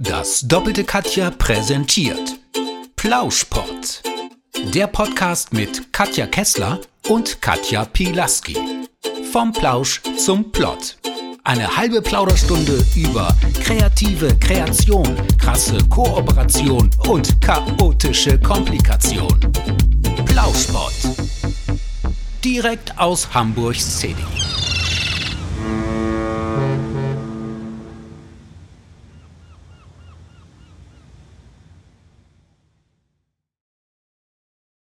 Das doppelte Katja präsentiert Plauschpott. Der Podcast mit Katja Kessler und Katja Pilaski. Vom Plausch zum Plot. Eine halbe Plauderstunde über kreative Kreation, krasse Kooperation und chaotische Komplikation. Plauschpott. Direkt aus Hamburg City.